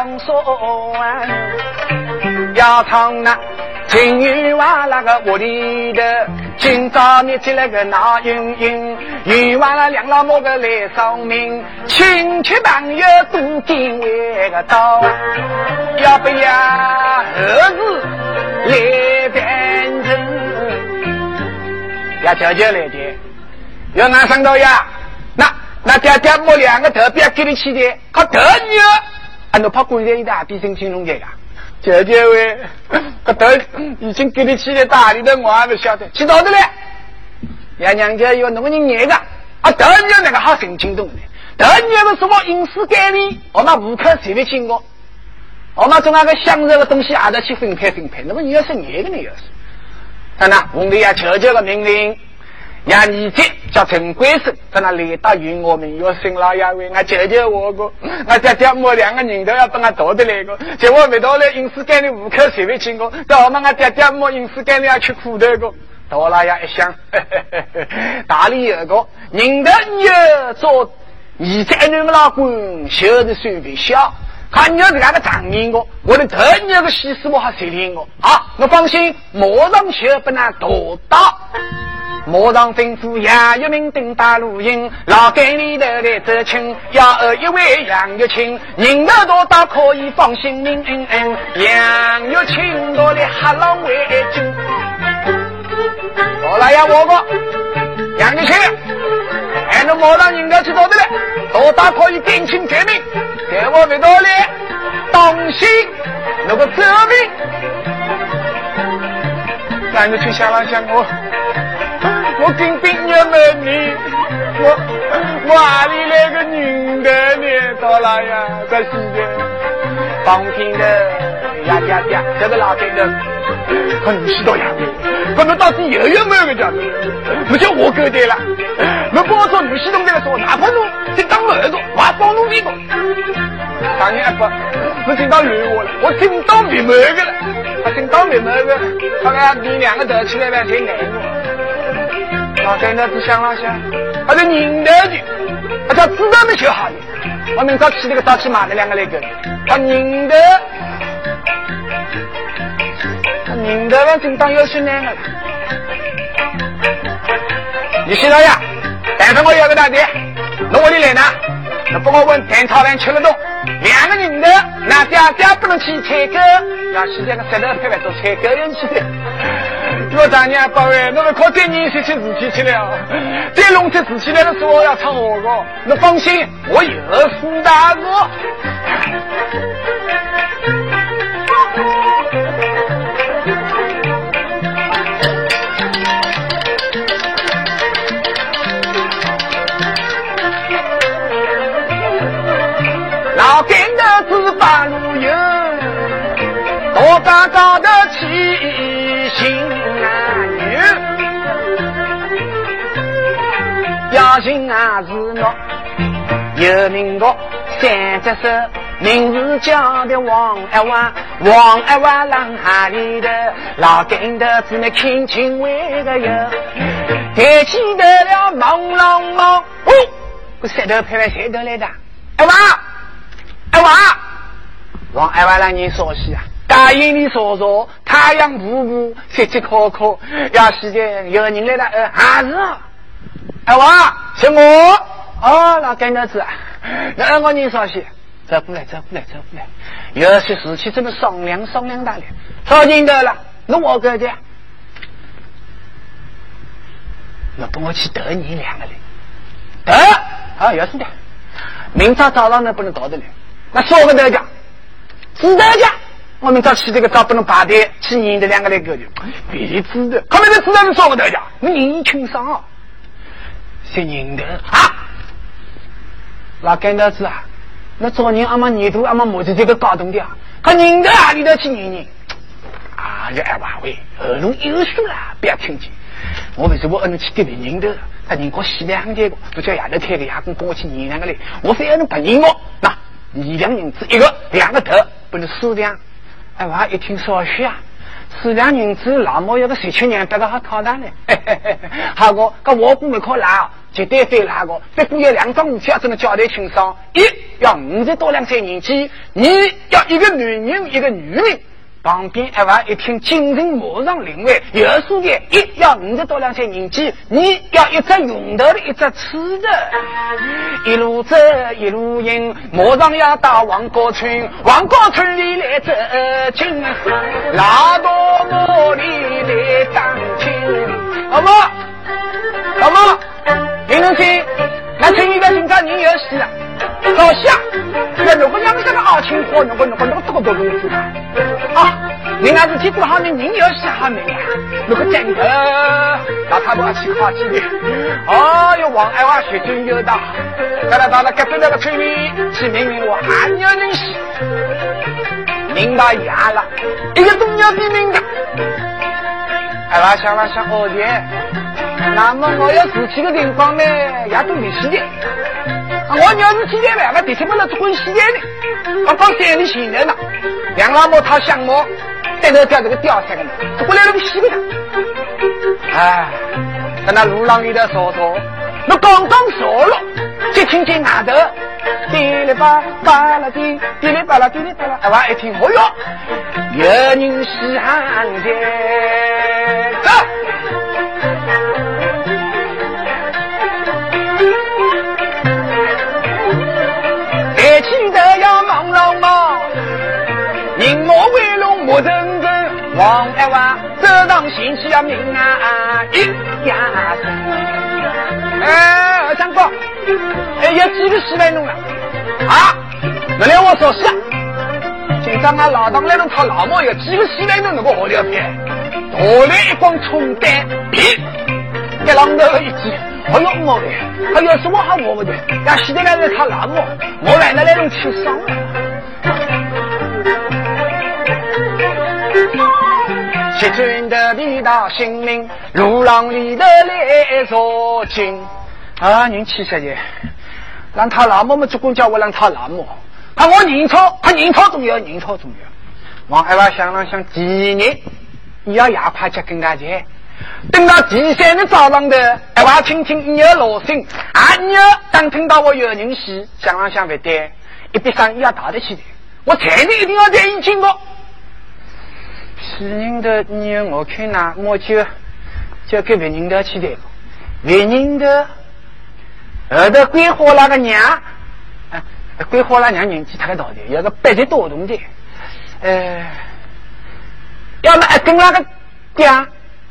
唱说完，要唱那金玉娃那个屋里的，今朝你起来个闹云云，玉娃那两老母个来送命，亲戚朋友都给为个到，要不要儿子来变成？要叫叫来的。要拿上到呀，那那爹爹摸两个特，别给你起的，可得你，啊，你怕鬼人一大比生青龙的呀？姐姐喂，个头已经给你起的大里的，我还不晓得，去哪的嘞？爷娘家有那么人眼个，啊，头你那个好神经动的，头你是什么隐私概念？我们无可随便经过，我们从那个享受的东西还得去分配分配，那么你要是眼个呢？要是，看那皇帝要求求个命令。让你这叫陈贵生在那里打与我们要生老爷为我救救我个，我爹爹我两个人都要把我夺的来个，结果没到了饮食间里户口随便请我，到我们我爹爹母饮食间里要吃苦头个，到老爷一想，大理有个人的女做你在你们老公修的水平小，看你要是那个长人个，我的头你要个西施我还谁听我好？我放心，马上修不能夺到。马上吩咐杨玉明登大路营，老街里头来走亲，要一位杨玉清，人头多大可以放心。嗯嗯嗯，杨玉清我来黑龙为君。好了呀，我个杨玉清，还能马上人头去找的嘞，多大可以定亲绝命，给我回到来，当心那个折命。杨玉清想了想我。我跟兵爷们你，我我哪里来个女的呢？到了呀，这是的，放平的呀呀呀，这个老天的，可你知道呀？可能到底有有没有个讲的？不叫我哥的了，我帮我做女婿东的说，哪怕侬去当儿子，我还帮侬这个。当年不，我听到乱话了，我听到明白的了，我听到明白的，他们你两个头起来了才难过。老跟那子想了想，还是认得的，他叫知道没就好的。我明早起那个早起买了两个来个，他认得，他认得了，正当有些难了。你先老呀，带上我要个大爹，那我里来呢？那帮我问蛋炒饭吃了多？两个人的，那爹爹不能去采购，要现在个石头拍拍做采购人去的。我当年八位，那么靠再年些些事情起来啊，再弄些事起来的时候要唱我个，那放心，我有四大哥。老干的子八路有，多高高的啊，是我有名个三只手，名字叫的王二娃，王二娃浪哈里的老跟的子那亲亲为个有，抬起头了朦胧胧，哦，个石头拍拍谁头来的？二娃，二娃，王二娃让你熟悉啊，大阴里烁烁，太阳瀑布，湿气可可，要是的有人来了，呃，还是。二娃，是我。哦，老干儿子，那我你说些，走过来，走过来，走过来，有些事情怎么商量商量大了？找人的了，那我哥的，那跟我去得你两个人，得。啊，要是的，明早早上呢不能到的了，那说个代价，知道的，我明早起这个早不能排队去你的两个来个的，别知道，他们在知道是说个代价，你人情商啊。是人头啊！老干头子啊，那做人阿妈年度阿妈没得这个搞动的啊，可人在哪里头去认人？啊，这二娃喂，耳聋有数了，不要听见。我为什么不能去给别人头？他人过洗两件个，都叫丫头开个牙工跟我去认两个嘞。我非要能白认我，那二两银子一个，两个头不能四两。二娃一听少许啊。四两银子，老毛要个十七年，别个好考上嘞。好个，搿我姑没靠拿，绝对非那个。不过有两桩事体要跟侬交代清爽：一要五十多两岁年纪，二要一个男人，一个女人。旁边一娃一听，精神马上领会，又说的：一要五十多两岁年纪，二要一只用头的一只吃的，一路走一路迎，马上要到王高村，王高村里来走亲，拉到我里来当亲。好吗？好吗？林同学，那村里的人家人有喜了。老乡，那如果让这个二青花，如果如果那个这个多东西啊，你那是去做好的，人要下面啊，如果真的，那他们要去好几年。哦哟，王爱娃学真有道，到了到了隔壁那个村里，去明明我还有认识，明到牙了，一个重要的名的。爱娃想了想，哦耶，那么我要死去的地方呢，也都没时间。我要是去年两个地铁不能做关系的，我刚山里行人了，两老母他相貌，在那掉这个吊山的，这过来那个西边。哎，在那路廊里头说说，那刚刚说了，就听见外头滴哩吧吧啦滴，滴哩吧啦滴哩吧啦，哎娃一听，哦哟，有人西汉街，走。王二娃走上前去要命啊！一呀哎，二三哥，哎，有几个戏来弄了？啊，原来我说是，今朝俺老当来弄他老母有几个戏来弄那个好料片，我来一光冲单，屁，给浪头一记，哎呦妈的，还有什么好我不的？要现在来是他老母，我来那来弄吃伤了。七军的地道性命，路浪里的来捉紧。啊，人气十的，让他老母们做工叫我让他老母，他我认错，他认错重要，认错重要。王二娃想了想，第二年要牙快吃更加钱。等到第三日早上的，二娃听听鸟锣声，啊鸟当听到我有人戏，想了想不对，一闭上要打得起的，我才你一定要带你进我。是人的女，我看那我就就给别人的去的，别人的后头规划那个娘，啊，桂花那娘年纪太大的，有个八十多动的，呃，要么跟那个爹，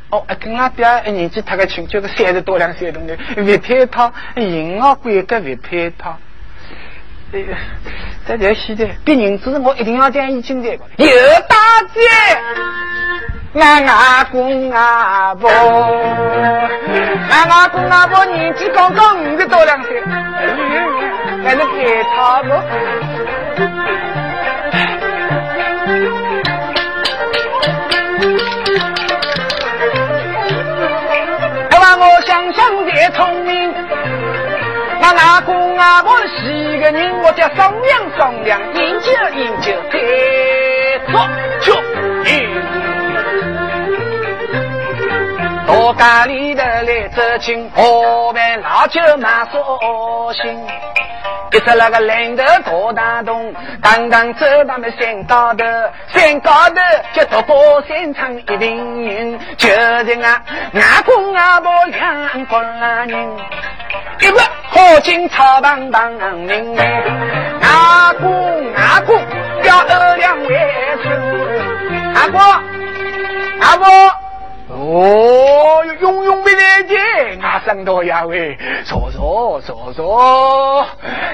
哦，跟那爹年纪太个轻，就是三十多两岁动的，别配套，银行规格别配套。哎呀，在这西的，别人子我一定要讲一清的。有大姐，俺阿公阿婆，俺阿公阿婆年纪刚刚五十多两岁，还是给他不？还我想想的聪明。那阿公阿婆是个人，我叫商量商量，研究研究，再做决定。到家里头来走亲，喝饭老酒满手心。一只那个蓝头大大洞，刚刚走到那山高头，山高头就独过山唱一瓶人，就是俺阿公阿婆两个人。一个好景草荡荡，明媚，阿公阿公要二两为生，阿公阿婆。哦，永永没来见，阿生多呀喂，说说说说，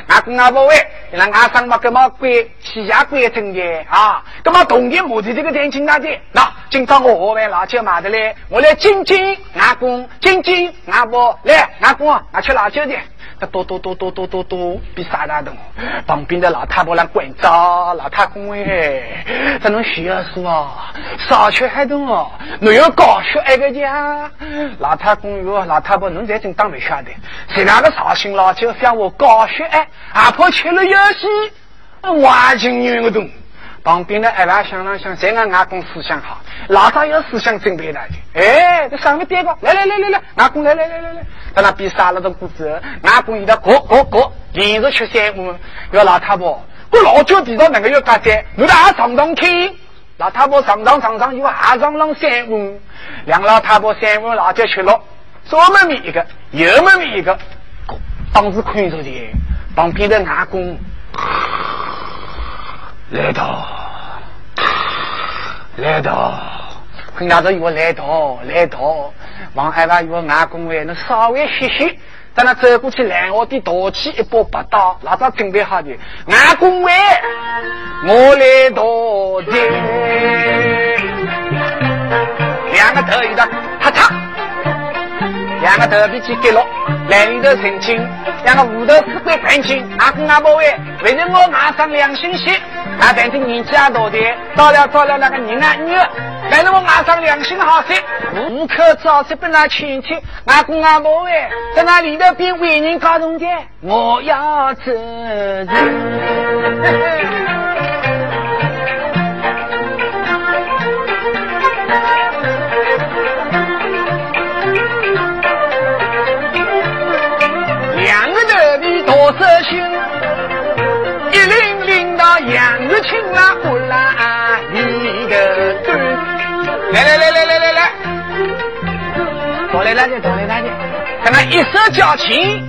阿公阿婆喂，让阿生嘛，干嘛归起下归正的啊？干嘛冬天母的这个天气大的？那今朝我喝完辣椒买的嘞，我来敬敬阿公，敬敬阿婆来，阿公拿去辣椒的，他多多多多多多多比啥大的？旁边的老太婆来管着，老太公哎，他能学书啊？上学还多哦，没有高学那个家。老太公哟，老太婆侬在真当没晓得，谁那个绍兴老就想我高学哎，阿婆吃了游戏，完全女个懂。旁边的二娃想了想，在俺阿公思想好，老早有思想准备了的。哎，这上面点个，来来来来来，阿公来来来来来，在那比杀了个谷子，阿公一道过过过，连着吃三碗。要老太婆，我老久提到那个要干的，你大上上听。老太婆上上上上又还上上三碗，两老太婆三碗辣椒吃了，左门面一个，右门面一个，当时困着的，旁边的阿公。来到，来到，看伢子又来到，来到，王二娃又阿公为那稍微歇歇，在那走过去，两我的大起一把拔刀，老早准备好的，阿公为我来到这，两个头一个，啪嚓。两个头皮去给了，来里头澄清，两个屋头四鬼看清，阿公阿婆喂，为了我拿上良心些，那反正年纪也大的，到了到了那个人啊女，为了我马上良心好些，户口早些本来亲戚，阿公阿婆喂，在那里头比为人高中的，我要走人。我色心，杨玉清啊，呼啦里的队。来来来来来来来，多来那点，多来那点。看那一手交情，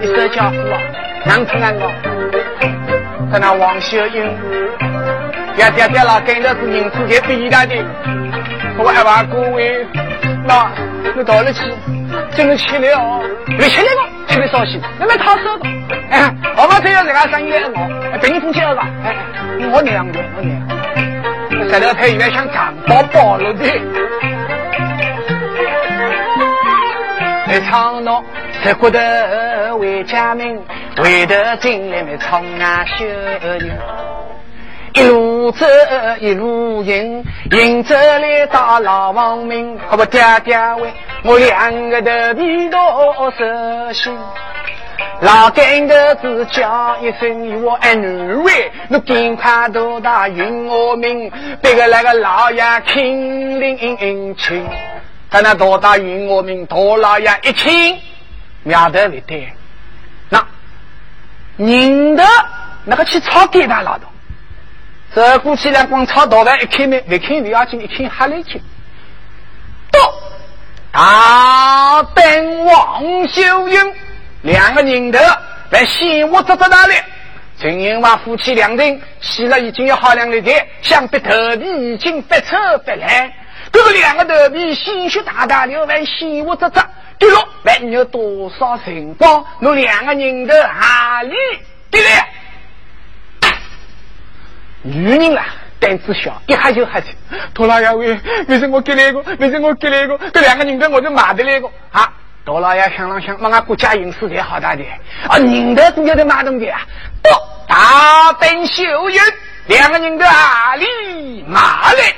一手交付啊，难听难搞。看那王秀英，爹爹爹了，跟着是名次给比大的。我还把各位，那你到了去，真的去了，没去那个。吃的烧西，那么他说的，哎，我们只有这个生意我，等你风起了吧？哎，我娘的，我娘，石头配原像长包包了的，没唱闹，才过得回家门，回头进来没唱啊秀英，一路走一路迎，迎着来打老王命，可不爹爹喂。我两个头皮多色心，老干的只叫一声我爱女为，我赶快到大云我命，别个那个老爷听领情，在那多大云我命，大老爷一听，苗头不对，那人的那个去炒给他老多，走过去两光炒大饭一开门，一看不要紧，一看哈来听，到。大等王秀英两个人头在西屋坐在那里，陈英华夫妻两人洗了已经有好两日天，想必头皮已经发臭发烂。这个两个头皮鲜血大大流，在西屋坐着，对了，还有多少辰光？那两个人头哪里对了？女人啊！胆子小，一下就下去。托老爷为为什么给那个？为什么给那个？这两个人头我就买的那个啊！托老爷想了想，问俺国家隐私才好大的啊！人头都要得买东西啊！不，大本秀英，两个人头哪里买来？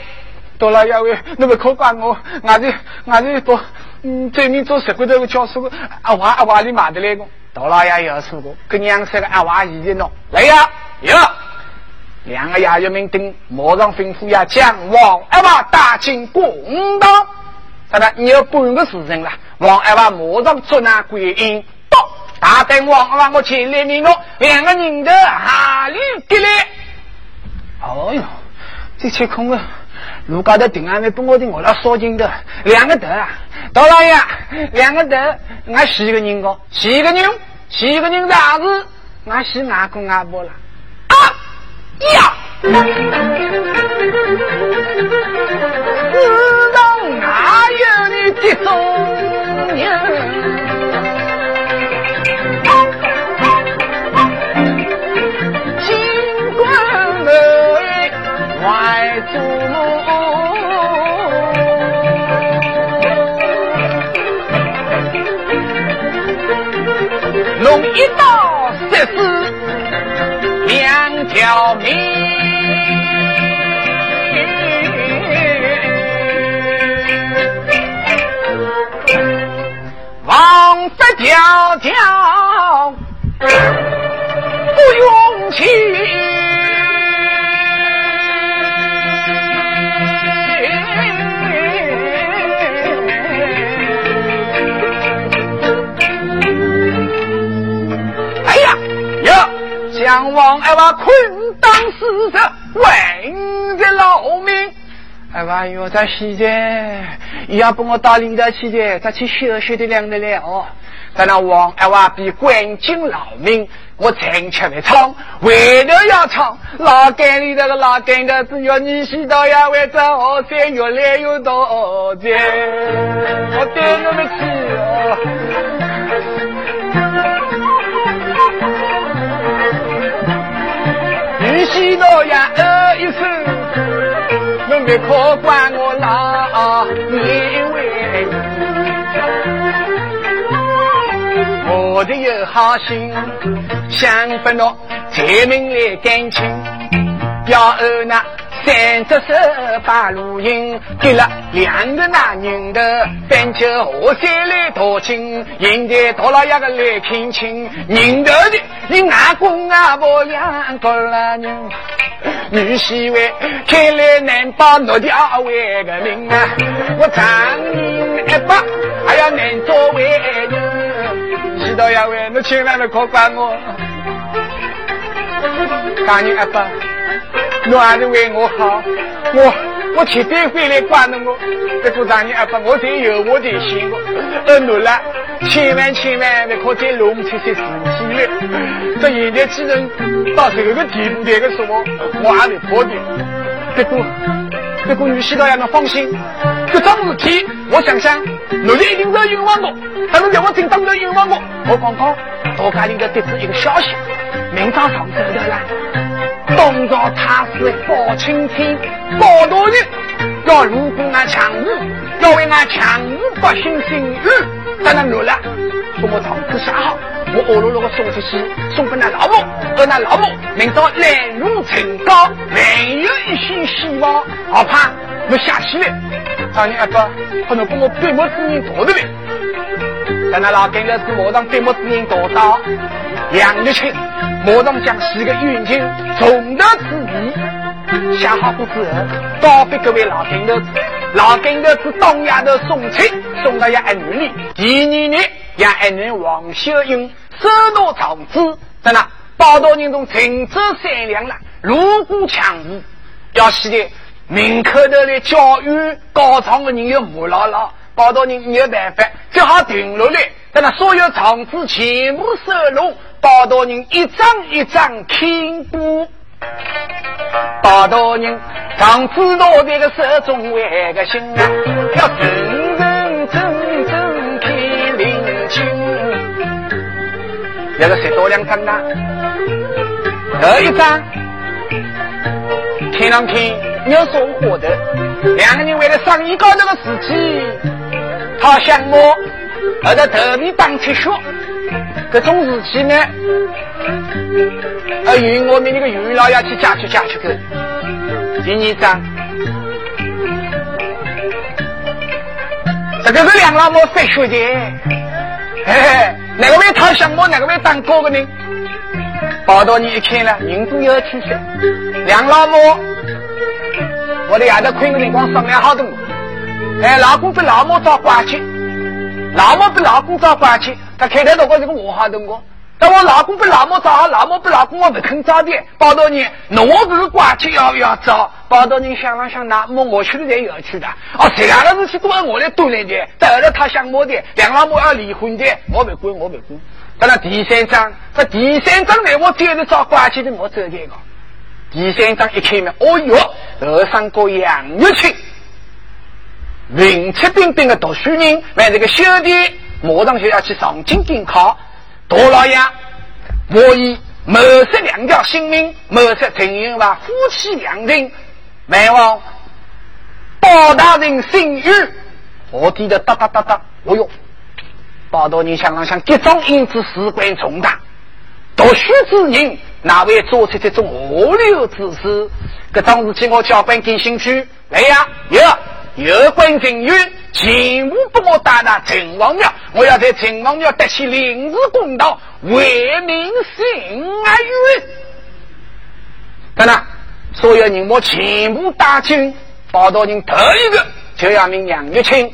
托老爷为，那么可怪我，俺这俺这多嗯，专门做社会头的教书阿娃阿娃里买的那个。托老爷要说过，跟娘三个阿娃一起弄来呀，有。两个衙役们等，马上吩咐呀，将王二娃打进公堂。他说：“你有半个时辰了。”王二娃马上捉拿归阴。到大等王二娃，我前来明我两个人的哪里给来？哦哟，这缺空啊！路高头顶上面把我的我来烧进的两个头啊！大老爷，两个头，俺洗个人个，洗个人，洗个人啥子？俺是阿公阿婆了。呀！世上哪有你这种人？尽管为外祖母，用一刀杀死两条命。王法条条不用情。将王二娃困当死者，问着老命。哎呀哟，在西街，要不我到领导去的，再去休息的两日了。在那王二娃比关进劳命，我成吃的唱，为了要唱，老干里那个老干的，只要你洗到呀，为这河山越来越多钱，我对不起哦。你洗到呀，呃一声。别可怪我老年为我的有好心，想不到才明来感情，要二那。三只手把路引，给了两个男人的，三秋河山来淘金，现在到了一个来看亲，认得的你阿公阿婆两个了人，女媳妇看来难保我的二位个命啊！我长命一百，还要难做为人，祈祷一位，你千万别可怪我，长命一百。侬还是为我好，我我铁定会来管着我。这个大人阿伯，我才有我的心。呃，侬了，千万千万不可再弄出些事情来。这现在既然到这个地步，这个说话，我还得破的。这个这个女婿老爷们放心，这桩事体，我想想，侬一定要冤枉我。但是叫我真当着冤枉我，我刚刚大家应该得知一个消息，明早上走的了。东朝太师包青天，包大人要如果俺强武，要为俺强武百姓心安，当然落了，把我状子写好，我恶落落的送出去，送给那老母，而那老母明朝来如成高，还有一线希望，好怕我下起来，当年阿哥可能把我闭目之人夺的来，但那老跟个是马上闭目之人夺到杨玉清。马上将四个冤情从头至尾写好过之后，告给各位老兵头。老兵头子当丫头送亲，送到丫儿女里。第二年，丫儿女王秀英收到长子，在那包大人中情州善良了。如果强武，要记得门口头的教育高场的人有母姥姥，包大人没有办法，只好停落来，在那所有长子全部收拢。包大人一张一张听过，包大人常知道这个手中为个心啊，要认认真真看灵清。那个写多两张啊，头一张看上去有所获得，两个人为了生意高头的事情，他想我，而在头皮当出血。这种事情呢，呃，与我们那个余老要去解决解决的。第二章，这个是两老母分血的，嘿嘿，哪个为讨项目，哪个为当哥的呢？报道你一看了，人都有出息。两老母，我的丫头困的辰光商量好的，哎，老公被老母找关去，老母被老公找关去。他开头如果这个我好的我，但我老公不老么早，老母不老公我不肯找的。报道你，那我不是挂起要不要找？报道你想了想，那么我去的才要去的。哦，这两个事情都是我来锻炼的。再后来他想我的，两老母要离婚的，我不管，我不管。到了第三章，这第三章呢，我接着找挂起的我走这个。第三章一开门，哦哟，二三个杨玉清，文质彬彬的读书人，为这个兄弟。马上就要去上京赶考，大老爷，我以谋杀两条性命，谋杀陈云吧，夫妻两人，万望包大人信誉，我听得哒哒哒哒，哦哟，报道人想想，这种因子事关重大，读书之人哪会做出这种恶劣之事？这桩事情我交关感兴趣。来呀，有有关人员，全部给我带到城隍庙，我要在城隍庙得起临时公道，为民伸冤。当然，所有人我全部打进。报道人头一个就要命杨玉清，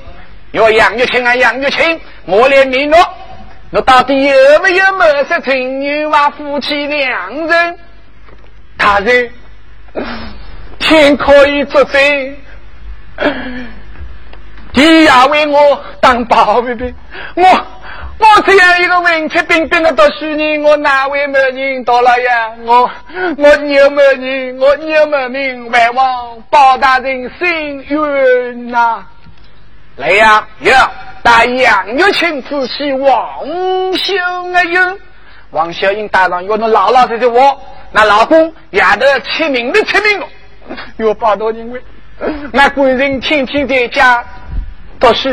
要杨玉清啊杨玉清，我来命了。那到底有没有谋杀陈玉华夫妻两人？他人天可以作证，你要为我当保卫兵，我。我这样一个文质彬彬的读书人，我哪位没人到了呀？我我牛美人，我牛美名，万望包大人心愿呐！来呀，呀，带杨玉清之妻王秀英，王秀英大人，要那老老实实我那老公也得签名的签名哦，有包大人为，那官人天天在家。读书，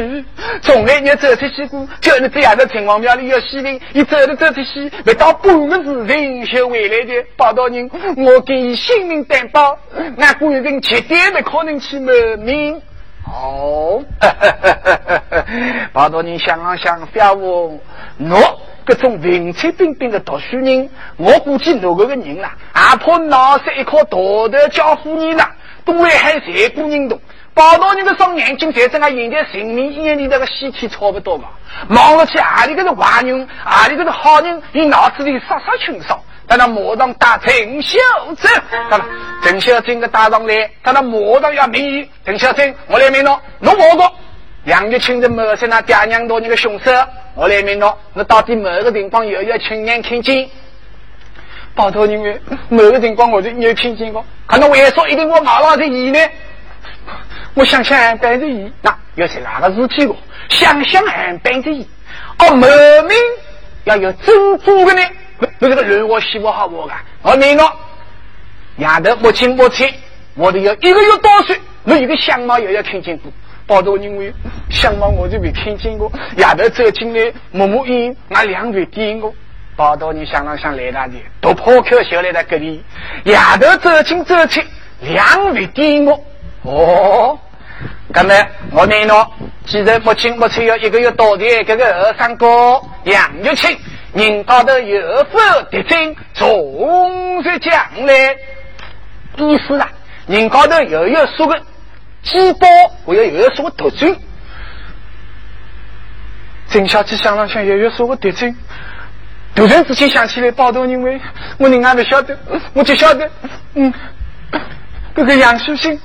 从来没走出去过，就你这样的城隍庙里有西灵，你走着走出去，不到半个时辰就回来的。报道人，我给你性命担保，那官人绝对不可能去谋命。哦，报道人想啊想，不要我，我这种文质彬彬的读书人，我估计那个个人啦，还怕脑塞一颗大头叫夫人啦，都会害谁不认同。报道你个双眼睛，在这个现在人民眼里那个尸体差不多嘛。望了去，阿里个是坏人，阿里个是好人，你脑子里杀杀清爽。在那马上打陈小珍，看了陈小珍个打上来，他那马上要命。陈小珍，我来命侬，侬我个杨玉清的谋杀那爹娘多那个凶手，我来命了。那到底某个地方有要亲眼看见？报道因为某个地方我就有听见过，可能为说一定我马老的意呢？我想想，班着一，那又是哪个事体我？想想班着一，哦，门命要有珍珠的呢？那这个人我希望好我啊！我明了，丫头母亲母亲，我都要一个月多岁，我一个相貌也要看见过。报道因为相貌我就没看见过，丫头走进来摸摸眼，那两腿点我。报道你想了想来那里，都破口笑来在这里。丫头走进走进，两腿点我。哦。那么我明了，既然母亲母亲要一个月多的这个二三哥杨玉清，人高头有否得证，总是将来意思啊，人高头又有说个鸡包，我要又有说个特征。郑小姐想了想，又有说个特征。突然之间想起来，报道因为我另外不晓得，我就晓得，嗯，这个杨秀清。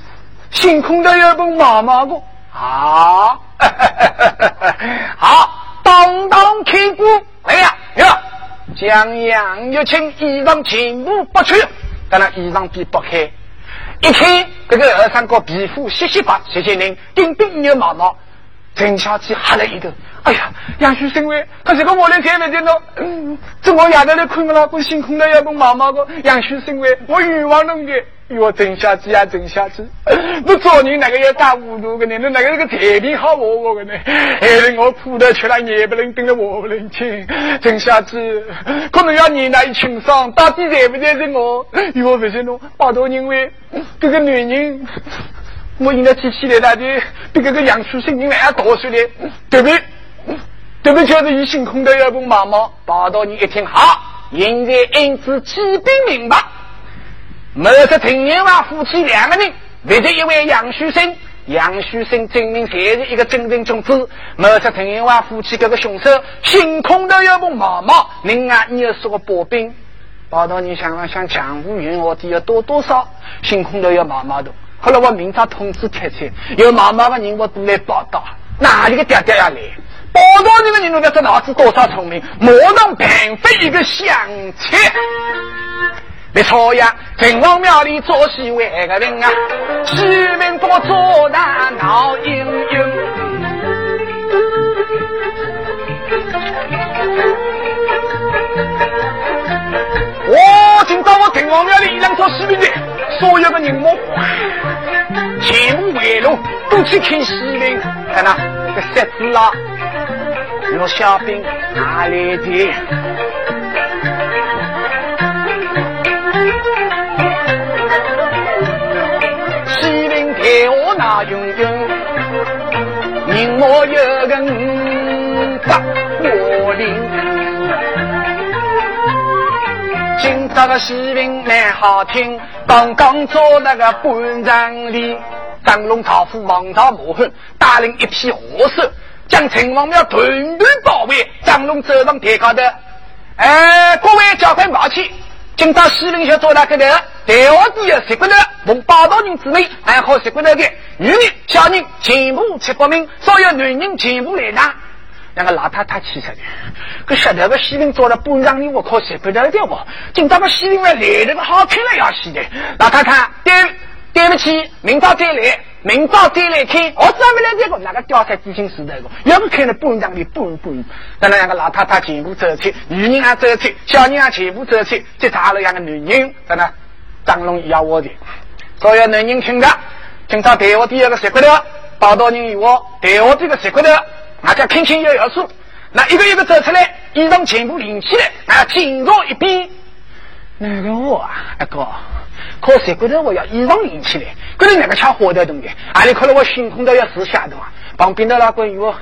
星空的有本毛毛个，好，好，当当开鼓，来呀呀，将杨玉清衣裳全部剥去，当然衣裳被剥开，一看这个二三哥皮肤细细白，谢谢您，顶顶有毛毛，陈小姐吓了一头，哎呀，杨旭生为，可是个我来看不见咯，嗯，这我丫头来困个了，我星空的有本毛毛个，杨旭生为，我冤枉侬的。哟，郑小姐啊，郑小姐，我做人那个要打糊涂的呢？那个那个特别好我我的呢？害得我苦头吃了也不能顶了我不能听。郑小姐，可能要你来清爽，到底在不在是我？哟，不行喽，报道因为这个女人，我应该记起来那的，比这个杨树生人还要多些的，对不对？对不对？就是一星空的要不妈妈，报道你一听好，现在因此基本明白。谋杀陈年华夫妻两个人，为着一位杨树生，杨旭生证明才是一个真正种子。谋杀陈年华夫妻这个凶手，星空都有本毛毛。另外，你又是个薄兵，报道你想了想，江湖云我的要多多少？星空都有毛毛的。后来我明朝通知太太，有妈妈的人我都来报道。哪里个爹爹要来？报道你们人都在这脑子多少聪明？马上办飞一个相亲。没错呀，城隍庙里做戏为个人啊，西门多做那闹英英。我今朝我城隍庙里一辆做戏门的，所有的人马全部围拢，都去看戏门，看那个设置啦。个小兵哪里的？西陵给我那云云，人莫有人打我领。今朝个西陵蛮好听，刚刚做那个半场里。张龙朝虎，王朝谋恨，带领一批恶手，将秦王庙团团包围。张龙走上台高头，哎，各位交关马去，今朝西陵小做那个头，台下底有十个头，奉八道人之命，还好十个头的女人、小人全部七八名，所有男人全部来拿。两个老太太气出来，可晓得个西林做了半场里，我靠，十不得了不？今朝个西林来来了个好看了要死的，老太太对。对不起，明早再来，明早再来看。我专门来这个？那个吊菜自行时代个，要不看了半场里半半。等那两个老太太全部走去，女人也走去，小人也全部走去，这查了两个男人，在那张龙要我的。所有男人听着，今朝台下第二个石骨头，报道人与我台下这个石骨头，大家轻轻摇摇手，那一个一个走出来，衣裳全部拎起来，啊，紧坐一边。那个我啊，阿哥。靠石骨头，我要衣裳拎起来，可能那个抢火的东西，阿里可能我心空都要死下的嘛！旁边的那个我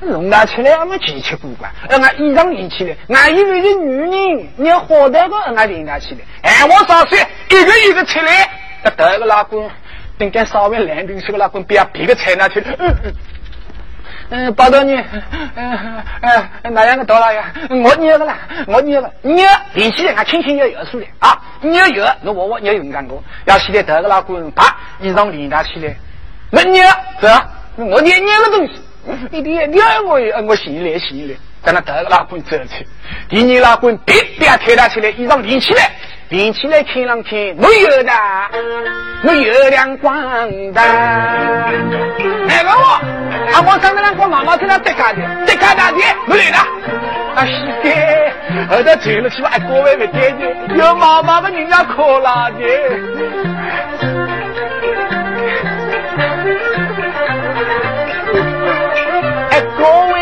弄拿起来，俺们奇奇怪怪，让俺衣裳拎起来，俺以为是女人，你要火的个，俺拎拿起来，哎，我上岁一个一个起来，那得个老公，等干稍微冷冰，是个老公，别别个菜拿去。嗯，报道你，嗯嗯，哪样个到了呀？我捏个啦，我捏个捏，连起来俺轻轻要摇出来啊！捏摇，我我我捏勇敢过，要起来得个老公，啪，衣裳连搭起来，我捏是吧？我捏捏个东西，一点捏我我心里心里，在那得个老公走去，第二老公别别推他起来，衣裳连起来。连起来看上去，我有的，我有亮光的。那个我，啊，我上个两个妈妈在那得干的，得干大的，我来了。啊，是的，后头走了去吧，各位不爹的，有妈妈的人家可拉的。哎，各位，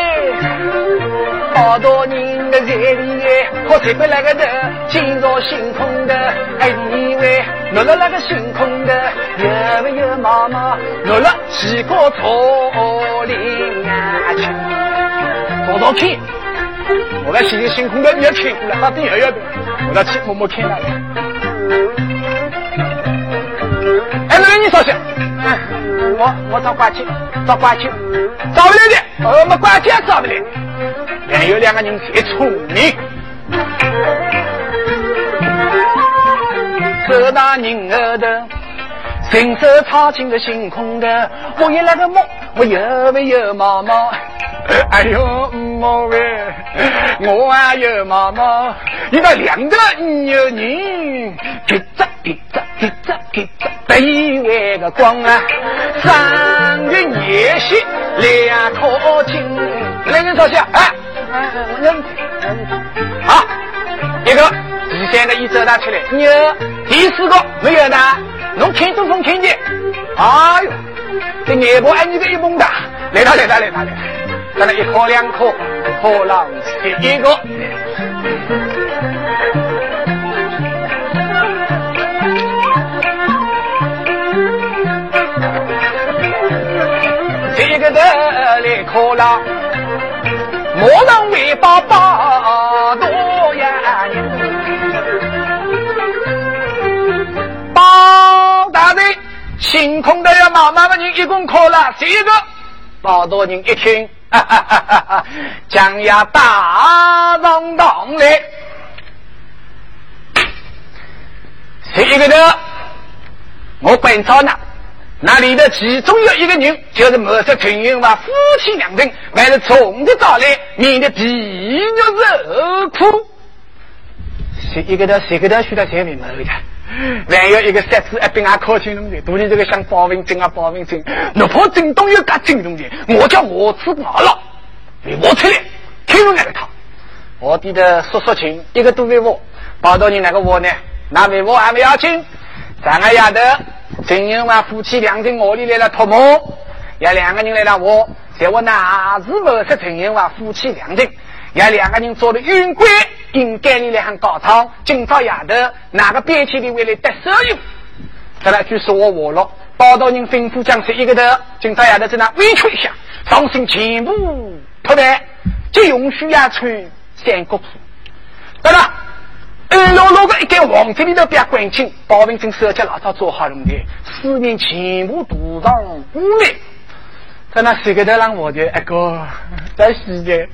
好多年，可谁不那个的？今朝星空的，还以为落了那个星空的，有没有妈妈落了几个草林啊去？多少看？我来星星空的你要看过来，到底要要的，我来去摸摸看了。哎，那你说些？我我找关去，找关去，找不来的，我们关去也找不来。还有两个人最聪明。这大人儿的，伸手插进个星空的，我有那个梦，我有没有妈妈？哎呦，妈喂，我还有妈妈，一个两个有人，一只一只一只一只，对外个光啊，三个夜星两颗金，来人坐下，啊，好，一个。第三个一走他出来，有第四个没有呢，侬看都风看见，哎呦，这眼波挨你个一蒙的，来他来他来他来，咱们一颗两颗，可能是一个。这个的来可能，莫让尾巴巴星空的要妈妈的人一共考了十一个。包大人一听，哈哈哈哈哈，将要大上堂来。十一个的，我观察呢，那里的其中有一个人，就是某些陈员外夫妻两人，为了从的早来，免得皮肉受苦。十一个的，十个的，需要前面没的。还有一个设置，一边还靠近东西，肚里这个像保温针啊，保温针，哪怕震动有个震动的，我叫我吃麻了，你我出来，听住那个他，我弟的说说情，一个都没我，报到你那个我呢，那没我还没要紧，三个丫头，陈英万夫妻两人我里来了托梦，要两个人来了我，在我那是谋杀陈英华夫妻两人，要两个人做的云贵，应该你来喊高仓。今朝夜头，哪个边区的为了得手用？再来据说我话了，报道人吩咐将士一个头，今朝夜头在那委屈一下，上身全部脱单，就用需要穿三国裤。对了，二老老的一间房子里头别关紧，包文正手脚老早做好了的，四面全部涂上污泥。在那洗个头让我的一个在洗的，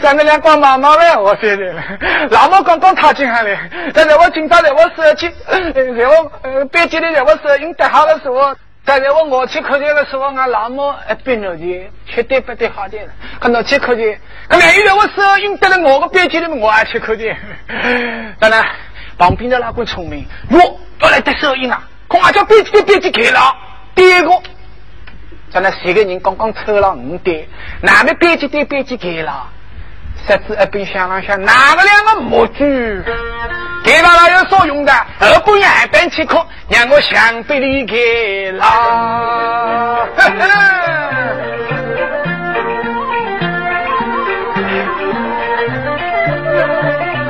咱们俩光妈妈嘞，我说的，老母刚刚踏进来嘞，在在我今朝在我手机，在我呃编辑的在我手音得好的时候，在在我我去课间的时候，俺老母一边着的，吃得不得好的，看到去课间，可万一在我手音得了我个编辑的，我还去课间。当然，旁边的那个聪明，哟，要来得手音啊，恐怕叫编辑的编辑给了，第二个。那十个人刚刚抽了五对，哪边编辑对编辑给了？设置一边想了想，哪个两个模具给了了有啥用的？二半夜还搬起课，让我想被你给了。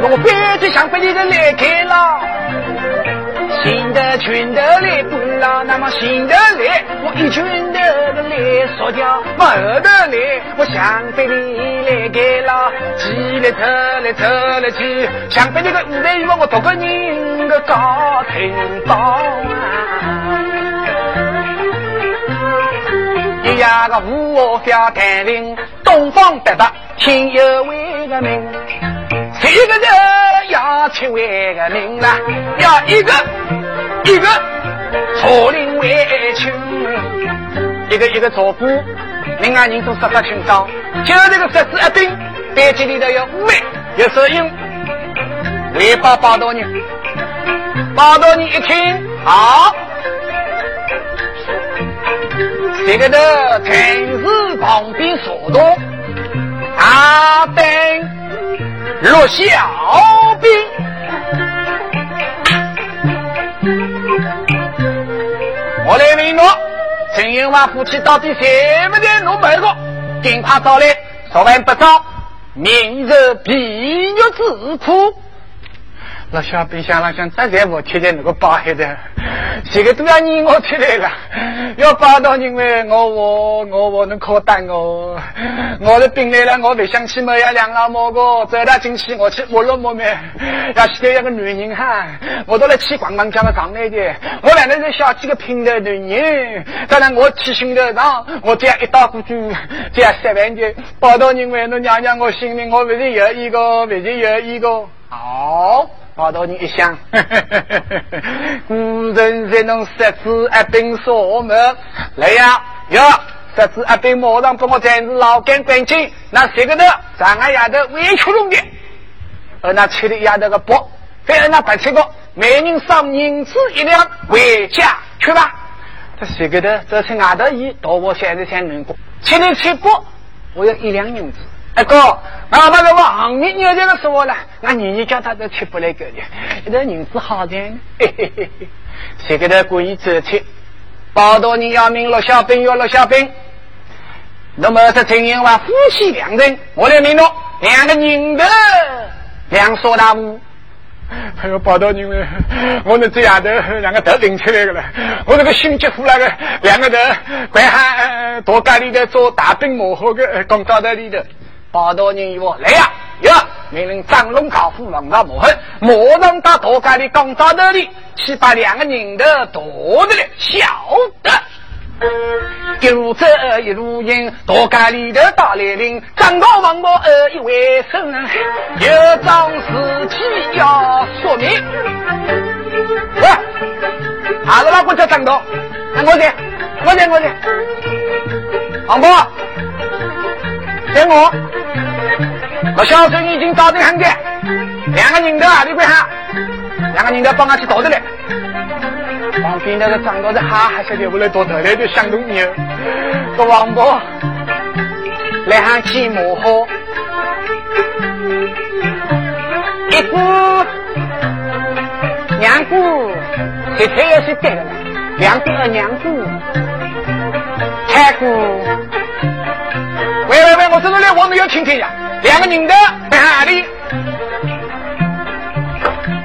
我编辑想被你给来给了。新的群头来不了，那么新的来，我一群的来烧掉；往后头来，我想被你来给了。起来走来走来去，想被你个舞台我独个人的高听到。一呀个五 fjell 带领东方北北，听有位个名。谁个人要七位个名啦，要一个一个草林为亲，一个一个照顾，另外人都杀杀清爽。就这个十字一兵，班级里头有五位，有摄影，为报报道人，报道人一听好，这个的城市旁边所动，啊等。落小兵，我来问侬，陈英华夫妻到底什么人弄买过？赶快找来，说完不找，明日皮肉之苦。那小兵想了想，这才我贴在那个包黑的。这个都要你我出来了，要报道因为我我我我能靠单我，我的病来了，我不想去么呀两老母个，走到进去我去摸了摸面，要是这一个女人哈，我都来去逛逛叫个上来的，我两个人小几个平头女人，当然我去心头上，我这样一道过去，这样十万的。报道因为侬娘娘我心里我不是有一个，不是有一个。好。报道人一想，古人才能设置一柄锁门。来呀，哟，设置一柄马上把我暂时老干关紧。那谁个的？上个丫头委屈弄的，而那吃的丫头个包，非让那白吃个，每人赏银子一两回家去吧。这谁个的？这是外头一到我现在才能过，吃的吃不，我要一两银子。阿哥，啊那个王明牛这个说了，那年年叫他都吃不来个的，一个银子好点，嘿嘿嘿嘿，谁给他故意走去？报道人要命，陆小兵要陆小兵。那么是陈英华夫妻两人，我来明了，两个人的两所大屋。还有报道人们，我那这丫头两个头顶起来个了，我这个心急火那个两个头，怪喊大家里头做大兵幕后个工作台里头。报道人与我来呀，呀！命令张龙高夫王大马汉，马上到大街的钢灶头里去把两个人的夺的来晓得。一路走一路迎，大街里头大来临，张高王某二一回身，有桩事情要说明。喂，阿拉老叫张道，我在，我在，我在，王波，在我。我小孙已经找定很的，两个人头啊，你快喊，两个人头帮我去找的来。旁边那个长到的哈哈晓得不来多头来的响动牛，个王八来喊起磨好，一姑娘姑，这天也是对的了，两个娘姑，太姑，喂喂喂。姑。这个来，我们要听听呀。两个人的在哪里？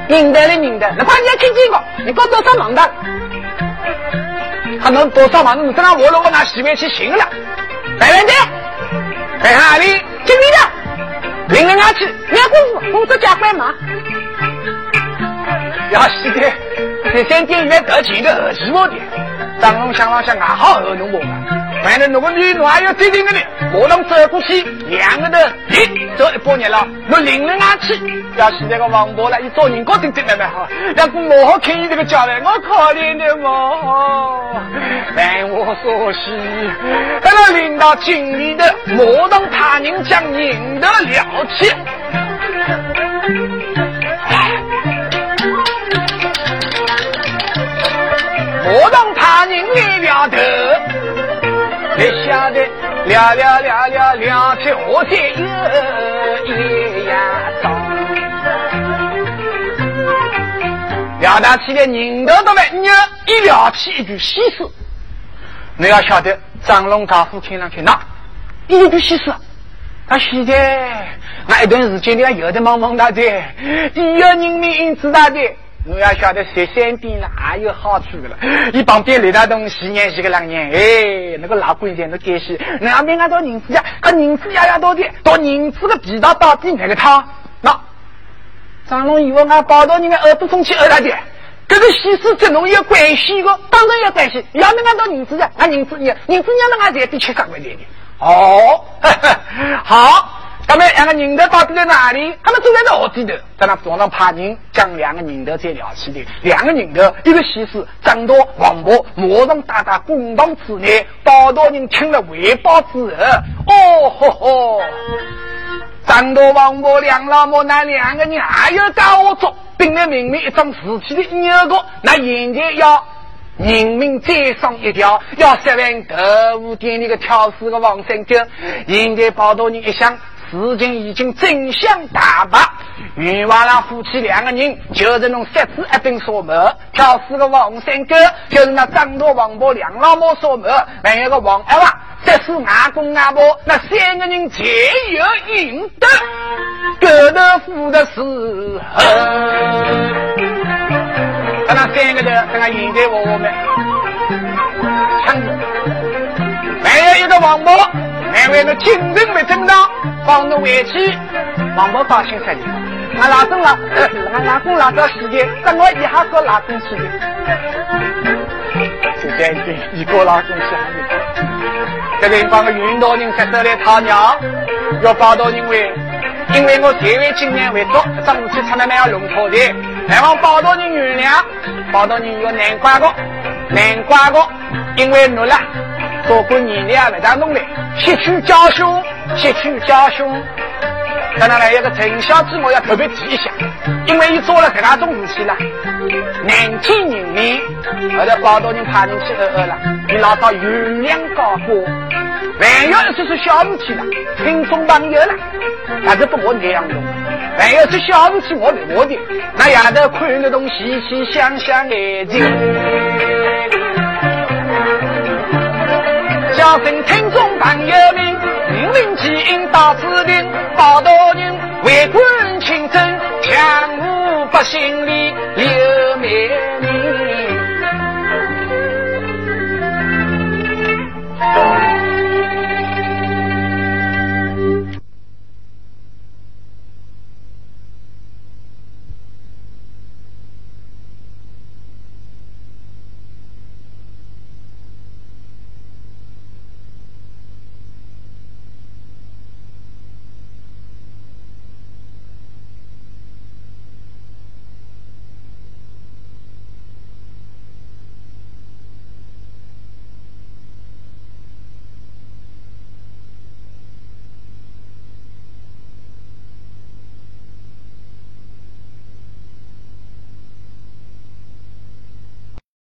认得的认得，那把你要听这个，你帮多少忙的？还能多少忙？你这样我如果拿媳妇去行了，在哪里？在哪里？经理的，领人阿去，两公子，工作加快嘛。要洗的，这三店员得钱的二媳妇的，张龙想了想，俺好二弄我嘛。反正那个女奴还要对定个呢，我能走过去，两个人咦走一百年了，我领人阿去。要是那个王婆了，一做人高真真的蛮好，要不我好看你这个家来，我可怜的我，凡我所需，等到领导经理的，莫让他人将赢得了去。莫让他人来了头。你晓得，聊聊聊聊聊起我才有一呀张。聊到起来，人头都来，你一聊起一句西施，你要晓得，张龙家父听上去那一句西施，他现在那一段时间里有的忙忙大的，一人民知道的。我要晓得十三点了，也有好处的了。一旁边那大东西，年是个两年，哎，那个老鬼子那该死，那边俺到银子呀，可银子呀呀多的，到银子个皮套到底那个他，那张龙以为俺报道人家耳朵风气耳大的，这个西施这侬有关系个，当然有关系。要么俺到银子呀，俺银子你银子娘们俺才比七十块钱的。哦，好。他们两个人头到底在哪里？他们坐在那地头，在那床上派人将两个人头再聊起的。两个人头，一个西施张多王婆，马上打打公堂之内。报道人听了汇报之后，哦吼吼！张多王婆两老母那两个人还要搞我做，并来明明一张瓷器的牛角，那现在要人命再上一条，要十万豆腐店那个挑食个王三哥。应该报道人一想。事情已经真相大白，余娃郎夫妻两个人就是弄三子一并说媒，挑四个王三哥就是那张多王婆两老母说媒，还有个王二娃，这是阿公阿婆，那三个人皆有应得，各得福的时候，那三个人跟他现在我们。抢着，还有一个王婆。还为了精神为正当，帮侬回去，王婆高兴死了。俺老公老，俺老公老早时间，等我一下过老公去的。就这样子，一个老公去还没。这边帮个运动人在这里讨鸟，要报道因为，因为我结为今年为主，上去出来蛮要龙头的，还望报道人原谅，报道人有难怪个，难怪个，因为努了。多过年的啊，不大弄的，吸取教训，吸取教训。当然了，一个陈小姐，我要特别提一下，因为你做了这样种事情了，难听人民，后头好多人派人去呃呃了，你老早原谅高过，万一这是小事体了，听众朋友了，那是不我那样用，万一是小事体，我的我的，那丫头看得东细细想想眼睛。叫声听众朋友们，五名基因大指定，报道人为官清正，强武百姓里留美。